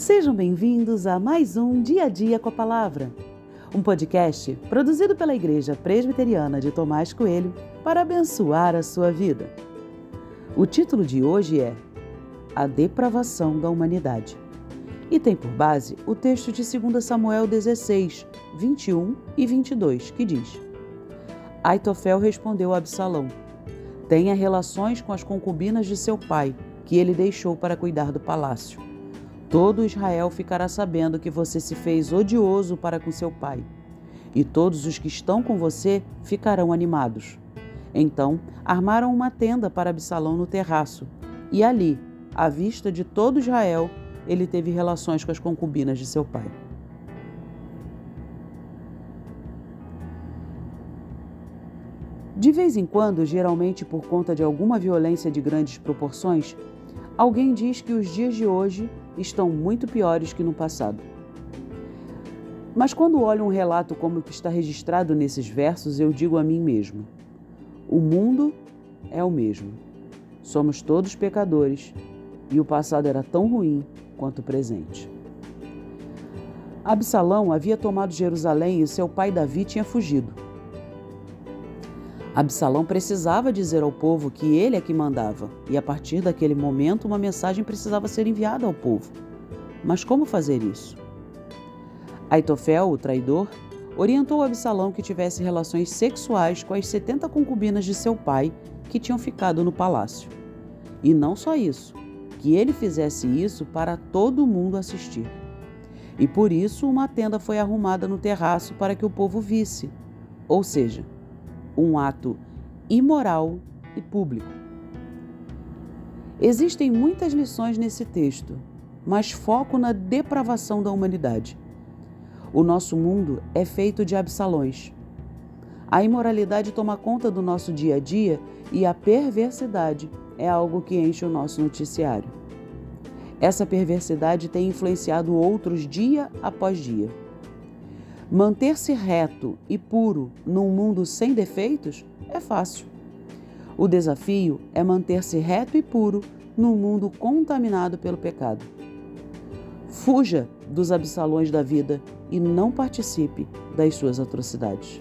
Sejam bem-vindos a mais um Dia a Dia com a Palavra, um podcast produzido pela Igreja Presbiteriana de Tomás Coelho para abençoar a sua vida. O título de hoje é A Depravação da Humanidade e tem por base o texto de 2 Samuel 16, 21 e 22, que diz: Aitofel respondeu a Absalão: Tenha relações com as concubinas de seu pai, que ele deixou para cuidar do palácio. Todo Israel ficará sabendo que você se fez odioso para com seu pai, e todos os que estão com você ficarão animados. Então armaram uma tenda para Absalão no terraço, e ali, à vista de todo Israel, ele teve relações com as concubinas de seu pai. De vez em quando, geralmente por conta de alguma violência de grandes proporções, alguém diz que os dias de hoje estão muito piores que no passado. Mas quando olho um relato como o que está registrado nesses versos, eu digo a mim mesmo: o mundo é o mesmo. Somos todos pecadores e o passado era tão ruim quanto o presente. Absalão havia tomado Jerusalém e seu pai Davi tinha fugido. Absalão precisava dizer ao povo que ele é que mandava, e a partir daquele momento uma mensagem precisava ser enviada ao povo. Mas como fazer isso? Aitofel, o traidor, orientou Absalão que tivesse relações sexuais com as 70 concubinas de seu pai que tinham ficado no palácio. E não só isso, que ele fizesse isso para todo mundo assistir. E por isso uma tenda foi arrumada no terraço para que o povo visse. Ou seja, um ato imoral e público. Existem muitas lições nesse texto, mas foco na depravação da humanidade. O nosso mundo é feito de absalões. A imoralidade toma conta do nosso dia a dia e a perversidade é algo que enche o nosso noticiário. Essa perversidade tem influenciado outros dia após dia. Manter-se reto e puro num mundo sem defeitos é fácil. O desafio é manter-se reto e puro num mundo contaminado pelo pecado. Fuja dos absalões da vida e não participe das suas atrocidades.